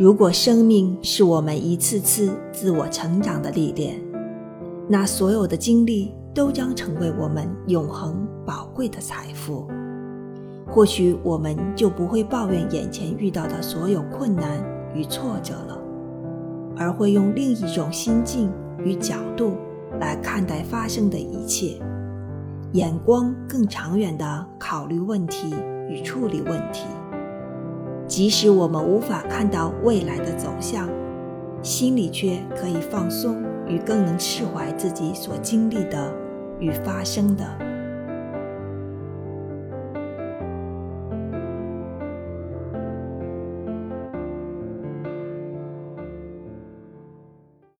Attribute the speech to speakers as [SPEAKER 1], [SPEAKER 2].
[SPEAKER 1] 如果生命是我们一次次自我成长的历练，那所有的经历都将成为我们永恒宝贵的财富。或许我们就不会抱怨眼前遇到的所有困难与挫折了，而会用另一种心境与角度来看待发生的一切，眼光更长远地考虑问题与处理问题。即使我们无法看到未来的走向，心里却可以放松，与更能释怀自己所经历的与发生的。